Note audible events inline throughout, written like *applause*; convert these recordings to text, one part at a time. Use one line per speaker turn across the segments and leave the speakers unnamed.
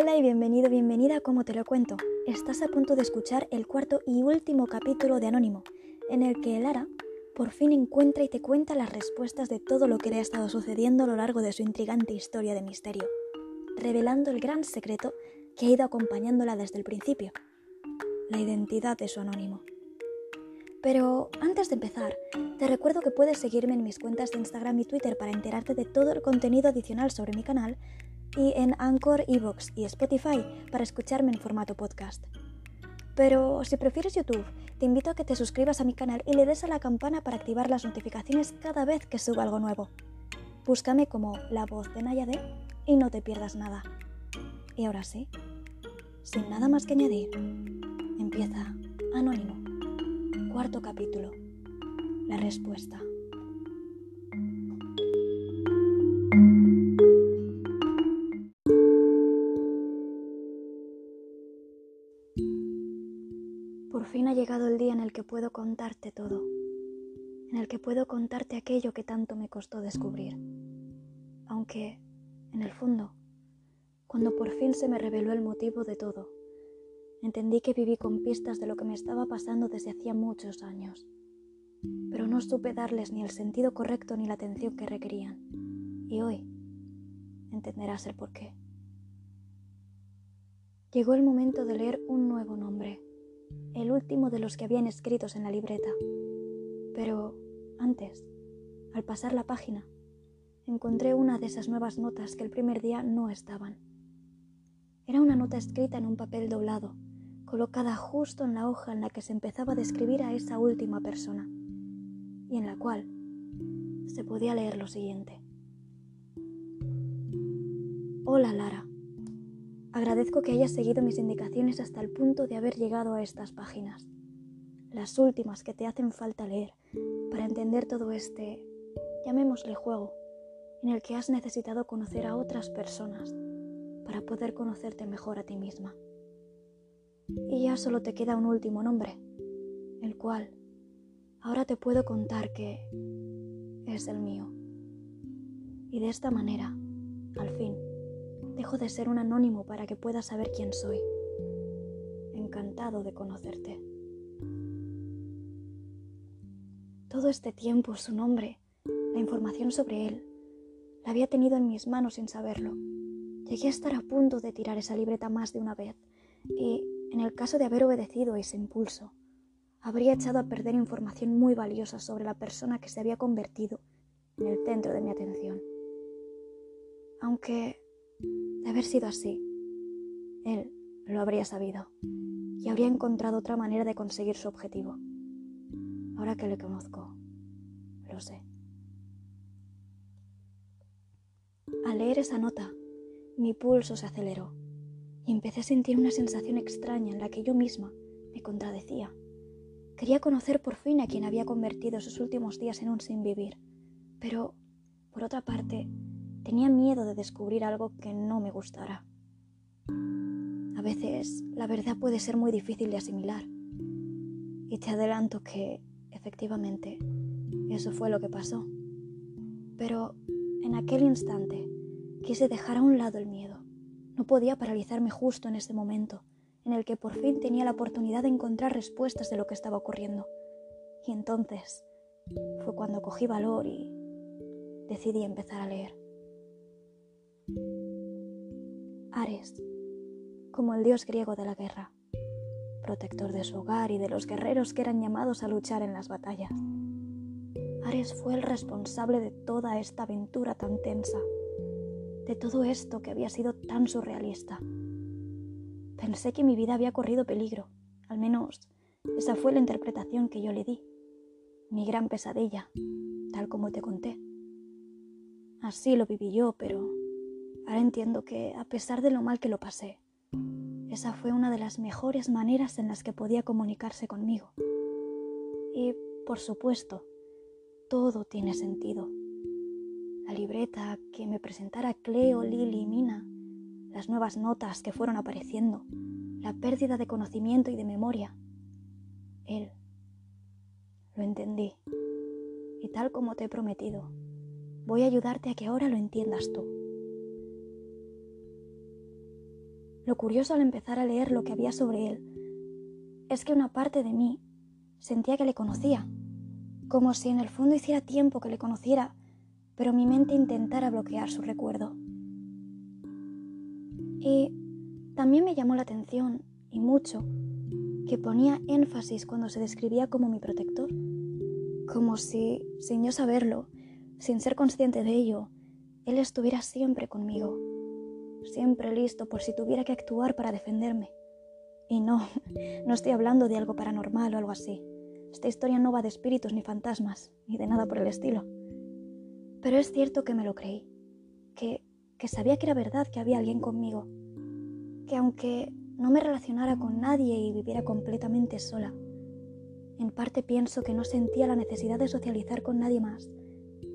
Hola y bienvenido, bienvenida a Como te lo cuento. Estás a punto de escuchar el cuarto y último capítulo de Anónimo, en el que Lara por fin encuentra y te cuenta las respuestas de todo lo que le ha estado sucediendo a lo largo de su intrigante historia de misterio, revelando el gran secreto que ha ido acompañándola desde el principio, la identidad de su anónimo. Pero antes de empezar, te recuerdo que puedes seguirme en mis cuentas de Instagram y Twitter para enterarte de todo el contenido adicional sobre mi canal y en Anchor, Evox y Spotify para escucharme en formato podcast. Pero si prefieres YouTube, te invito a que te suscribas a mi canal y le des a la campana para activar las notificaciones cada vez que suba algo nuevo. Búscame como La Voz de Nayade y no te pierdas nada. Y ahora sí, sin nada más que añadir, empieza Anónimo, cuarto capítulo, la respuesta. Puedo contarte todo, en el que puedo contarte aquello que tanto me costó descubrir. Aunque, en el fondo, cuando por fin se me reveló el motivo de todo, entendí que viví con pistas de lo que me estaba pasando desde hacía muchos años, pero no supe darles ni el sentido correcto ni la atención que requerían. Y hoy entenderás el porqué. Llegó el momento de leer un nuevo nombre el último de los que habían escritos en la libreta. Pero antes, al pasar la página, encontré una de esas nuevas notas que el primer día no estaban. Era una nota escrita en un papel doblado, colocada justo en la hoja en la que se empezaba a describir a esa última persona, y en la cual se podía leer lo siguiente. Hola Lara. Agradezco que hayas seguido mis indicaciones hasta el punto de haber llegado a estas páginas, las últimas que te hacen falta leer para entender todo este, llamémosle juego, en el que has necesitado conocer a otras personas para poder conocerte mejor a ti misma. Y ya solo te queda un último nombre, el cual ahora te puedo contar que es el mío. Y de esta manera, al fin, Dejo de ser un anónimo para que puedas saber quién soy. Encantado de conocerte. Todo este tiempo su nombre, la información sobre él, la había tenido en mis manos sin saberlo. Llegué a estar a punto de tirar esa libreta más de una vez y, en el caso de haber obedecido ese impulso, habría echado a perder información muy valiosa sobre la persona que se había convertido en el centro de mi atención. Aunque de haber sido así, él lo habría sabido y habría encontrado otra manera de conseguir su objetivo. Ahora que le conozco, lo sé. Al leer esa nota, mi pulso se aceleró y empecé a sentir una sensación extraña en la que yo misma me contradecía. Quería conocer por fin a quien había convertido sus últimos días en un sin vivir, pero, por otra parte, Tenía miedo de descubrir algo que no me gustara. A veces la verdad puede ser muy difícil de asimilar. Y te adelanto que, efectivamente, eso fue lo que pasó. Pero en aquel instante quise dejar a un lado el miedo. No podía paralizarme justo en ese momento en el que por fin tenía la oportunidad de encontrar respuestas de lo que estaba ocurriendo. Y entonces fue cuando cogí valor y decidí empezar a leer. Ares, como el dios griego de la guerra, protector de su hogar y de los guerreros que eran llamados a luchar en las batallas. Ares fue el responsable de toda esta aventura tan tensa, de todo esto que había sido tan surrealista. Pensé que mi vida había corrido peligro, al menos esa fue la interpretación que yo le di, mi gran pesadilla, tal como te conté. Así lo viví yo, pero Ahora entiendo que, a pesar de lo mal que lo pasé, esa fue una de las mejores maneras en las que podía comunicarse conmigo. Y, por supuesto, todo tiene sentido. La libreta que me presentara Cleo, Lily y Mina, las nuevas notas que fueron apareciendo, la pérdida de conocimiento y de memoria. Él. Lo entendí. Y tal como te he prometido, voy a ayudarte a que ahora lo entiendas tú. Lo curioso al empezar a leer lo que había sobre él es que una parte de mí sentía que le conocía, como si en el fondo hiciera tiempo que le conociera, pero mi mente intentara bloquear su recuerdo. Y también me llamó la atención, y mucho, que ponía énfasis cuando se describía como mi protector, como si, sin yo saberlo, sin ser consciente de ello, él estuviera siempre conmigo, siempre listo por si tuviera que actuar para defenderme. Y no, no estoy hablando de algo paranormal o algo así. Esta historia no va de espíritus ni fantasmas, ni de nada por el estilo. Pero es cierto que me lo creí, que, que sabía que era verdad que había alguien conmigo, que aunque no me relacionara con nadie y viviera completamente sola, en parte pienso que no sentía la necesidad de socializar con nadie más,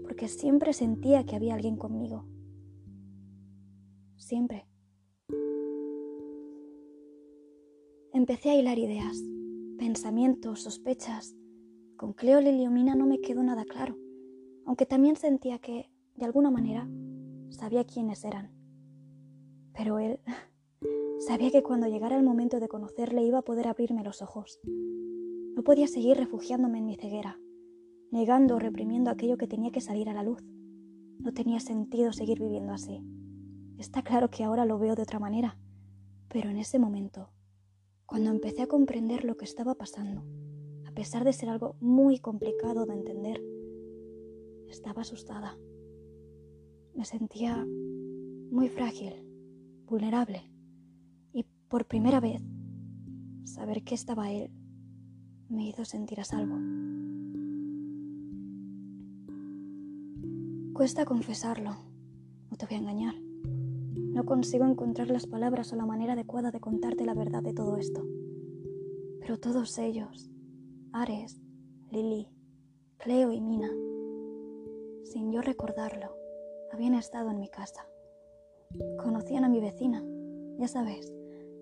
porque siempre sentía que había alguien conmigo. Siempre. Empecé a hilar ideas, pensamientos, sospechas. Con Cleo Liliomina no me quedó nada claro, aunque también sentía que, de alguna manera, sabía quiénes eran. Pero él *laughs* sabía que cuando llegara el momento de conocerle iba a poder abrirme los ojos. No podía seguir refugiándome en mi ceguera, negando o reprimiendo aquello que tenía que salir a la luz. No tenía sentido seguir viviendo así. Está claro que ahora lo veo de otra manera, pero en ese momento cuando empecé a comprender lo que estaba pasando, a pesar de ser algo muy complicado de entender, estaba asustada. Me sentía muy frágil, vulnerable, y por primera vez, saber que estaba él me hizo sentir a salvo. Cuesta confesarlo, no te voy a engañar. No consigo encontrar las palabras o la manera adecuada de contarte la verdad de todo esto. Pero todos ellos, Ares, Lily, Cleo y Mina, sin yo recordarlo, habían estado en mi casa. Conocían a mi vecina, ya sabes,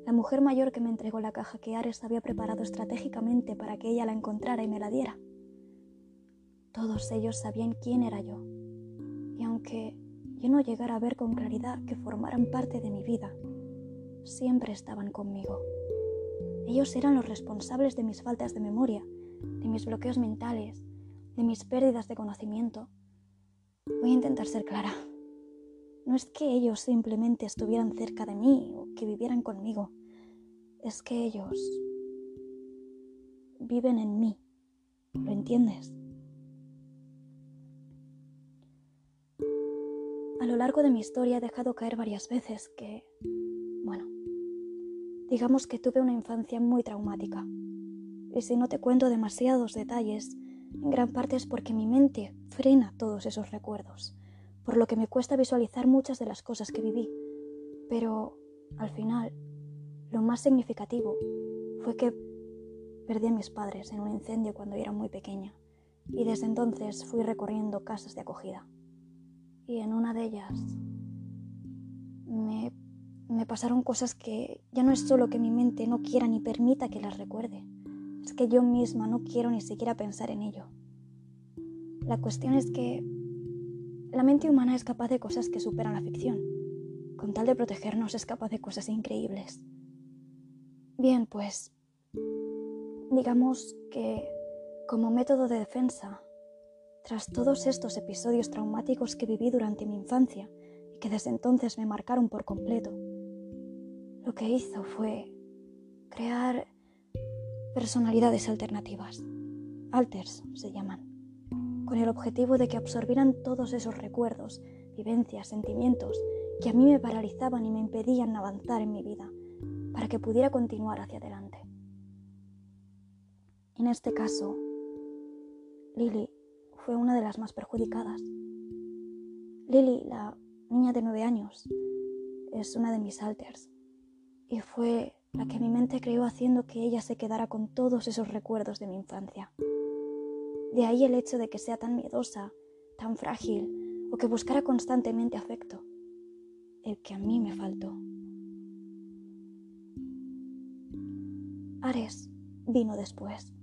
la mujer mayor que me entregó la caja que Ares había preparado estratégicamente para que ella la encontrara y me la diera. Todos ellos sabían quién era yo, y aunque yo no llegara a ver con claridad que formaran parte de mi vida, siempre estaban conmigo. Ellos eran los responsables de mis faltas de memoria, de mis bloqueos mentales, de mis pérdidas de conocimiento. Voy a intentar ser clara. No es que ellos simplemente estuvieran cerca de mí o que vivieran conmigo. Es que ellos viven en mí. ¿Lo entiendes? A lo largo de mi historia he dejado caer varias veces que, bueno, digamos que tuve una infancia muy traumática. Y si no te cuento demasiados detalles, en gran parte es porque mi mente frena todos esos recuerdos, por lo que me cuesta visualizar muchas de las cosas que viví. Pero, al final, lo más significativo fue que perdí a mis padres en un incendio cuando era muy pequeña, y desde entonces fui recorriendo casas de acogida y en una de ellas me, me pasaron cosas que ya no es solo que mi mente no quiera ni permita que las recuerde, es que yo misma no quiero ni siquiera pensar en ello. La cuestión es que la mente humana es capaz de cosas que superan la ficción. Con tal de protegernos es capaz de cosas increíbles. Bien, pues digamos que como método de defensa tras todos estos episodios traumáticos que viví durante mi infancia y que desde entonces me marcaron por completo, lo que hizo fue crear personalidades alternativas. Alters se llaman, con el objetivo de que absorbieran todos esos recuerdos, vivencias, sentimientos que a mí me paralizaban y me impedían avanzar en mi vida, para que pudiera continuar hacia adelante. En este caso, Lily fue una de las más perjudicadas. Lily, la niña de nueve años, es una de mis alters y fue la que mi mente creó haciendo que ella se quedara con todos esos recuerdos de mi infancia. De ahí el hecho de que sea tan miedosa, tan frágil o que buscara constantemente afecto, el que a mí me faltó. Ares vino después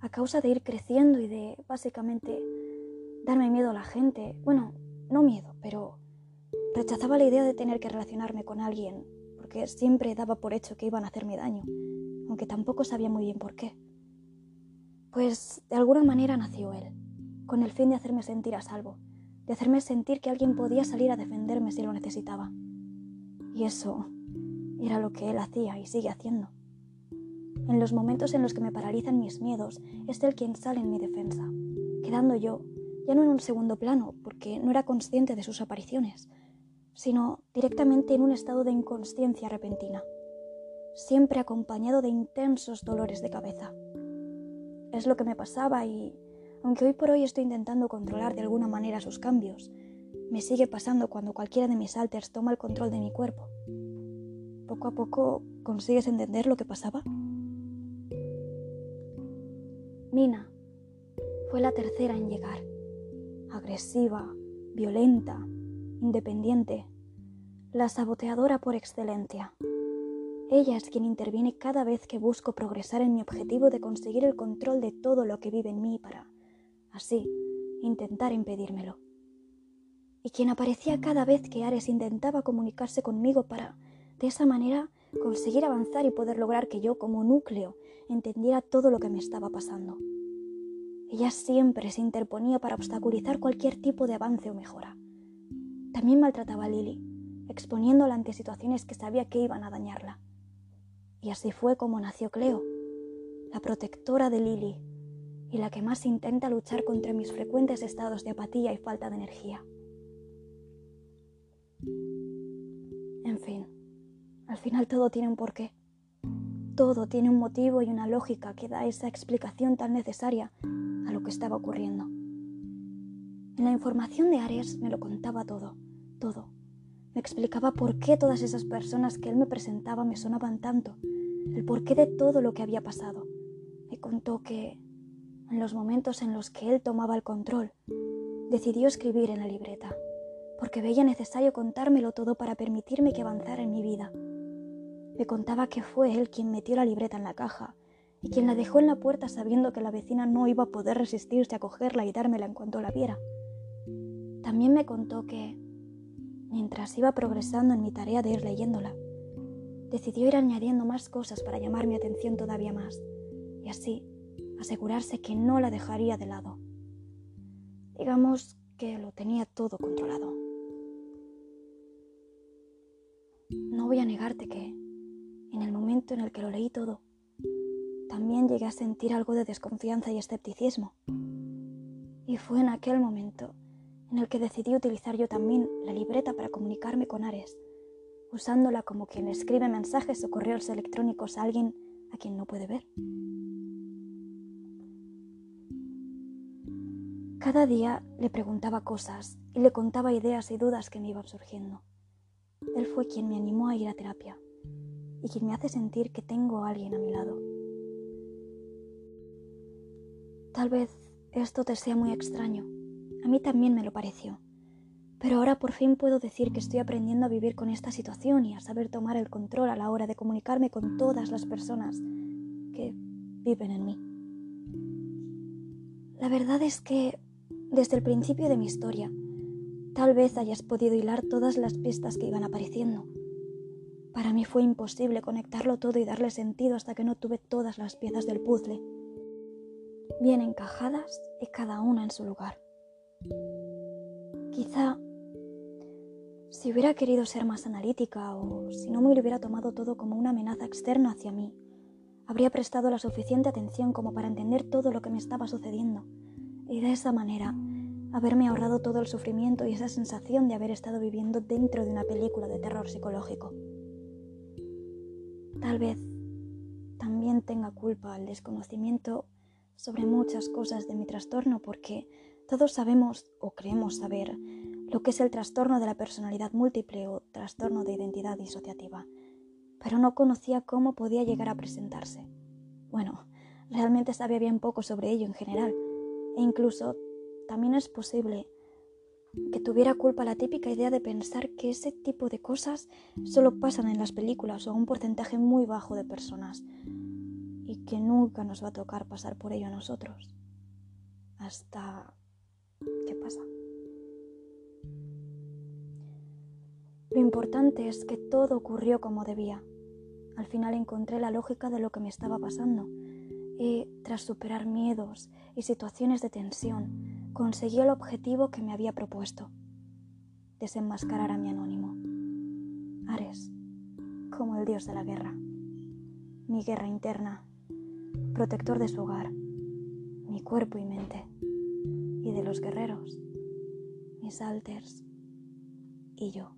a causa de ir creciendo y de básicamente darme miedo a la gente. Bueno, no miedo, pero rechazaba la idea de tener que relacionarme con alguien porque siempre daba por hecho que iban a hacerme daño, aunque tampoco sabía muy bien por qué. Pues de alguna manera nació él, con el fin de hacerme sentir a salvo, de hacerme sentir que alguien podía salir a defenderme si lo necesitaba. Y eso era lo que él hacía y sigue haciendo. En los momentos en los que me paralizan mis miedos, es él quien sale en mi defensa, quedando yo ya no en un segundo plano, porque no era consciente de sus apariciones, sino directamente en un estado de inconsciencia repentina, siempre acompañado de intensos dolores de cabeza. Es lo que me pasaba y, aunque hoy por hoy estoy intentando controlar de alguna manera sus cambios, me sigue pasando cuando cualquiera de mis alters toma el control de mi cuerpo. Poco a poco, ¿consigues entender lo que pasaba? Mina fue la tercera en llegar, agresiva, violenta, independiente, la saboteadora por excelencia. Ella es quien interviene cada vez que busco progresar en mi objetivo de conseguir el control de todo lo que vive en mí para, así, intentar impedírmelo. Y quien aparecía cada vez que Ares intentaba comunicarse conmigo para, de esa manera, conseguir avanzar y poder lograr que yo, como núcleo, entendiera todo lo que me estaba pasando. Ella siempre se interponía para obstaculizar cualquier tipo de avance o mejora. También maltrataba a Lily, exponiéndola ante situaciones que sabía que iban a dañarla. Y así fue como nació Cleo, la protectora de Lily y la que más intenta luchar contra mis frecuentes estados de apatía y falta de energía. En fin, al final todo tiene un porqué. Todo tiene un motivo y una lógica que da esa explicación tan necesaria a lo que estaba ocurriendo. En la información de Ares me lo contaba todo, todo. Me explicaba por qué todas esas personas que él me presentaba me sonaban tanto, el porqué de todo lo que había pasado. Me contó que, en los momentos en los que él tomaba el control, decidió escribir en la libreta, porque veía necesario contármelo todo para permitirme que avanzara en mi vida. Me contaba que fue él quien metió la libreta en la caja y quien la dejó en la puerta sabiendo que la vecina no iba a poder resistirse a cogerla y dármela en cuanto la viera. También me contó que, mientras iba progresando en mi tarea de ir leyéndola, decidió ir añadiendo más cosas para llamar mi atención todavía más y así asegurarse que no la dejaría de lado. Digamos que lo tenía todo controlado. No voy a negarte que en el momento en el que lo leí todo, también llegué a sentir algo de desconfianza y escepticismo. Y fue en aquel momento en el que decidí utilizar yo también la libreta para comunicarme con Ares, usándola como quien escribe mensajes o correos electrónicos a alguien a quien no puede ver. Cada día le preguntaba cosas y le contaba ideas y dudas que me iban surgiendo. Él fue quien me animó a ir a terapia y quien me hace sentir que tengo a alguien a mi lado. Tal vez esto te sea muy extraño. A mí también me lo pareció. Pero ahora por fin puedo decir que estoy aprendiendo a vivir con esta situación y a saber tomar el control a la hora de comunicarme con todas las personas que viven en mí. La verdad es que, desde el principio de mi historia, tal vez hayas podido hilar todas las pistas que iban apareciendo para mí fue imposible conectarlo todo y darle sentido hasta que no tuve todas las piezas del puzzle bien encajadas y cada una en su lugar. Quizá si hubiera querido ser más analítica o si no me hubiera tomado todo como una amenaza externa hacia mí, habría prestado la suficiente atención como para entender todo lo que me estaba sucediendo y de esa manera haberme ahorrado todo el sufrimiento y esa sensación de haber estado viviendo dentro de una película de terror psicológico. Tal vez también tenga culpa el desconocimiento sobre muchas cosas de mi trastorno porque todos sabemos o creemos saber lo que es el trastorno de la personalidad múltiple o trastorno de identidad disociativa, pero no conocía cómo podía llegar a presentarse. Bueno, realmente sabía bien poco sobre ello en general, e incluso también es posible que tuviera culpa la típica idea de pensar que ese tipo de cosas solo pasan en las películas o a un porcentaje muy bajo de personas y que nunca nos va a tocar pasar por ello a nosotros. Hasta... ¿Qué pasa? Lo importante es que todo ocurrió como debía. Al final encontré la lógica de lo que me estaba pasando y, tras superar miedos y situaciones de tensión, conseguí el objetivo que me había propuesto, desenmascarar a mi anónimo. Ares, como el dios de la guerra, mi guerra interna, protector de su hogar, mi cuerpo y mente, y de los guerreros, mis alters y yo.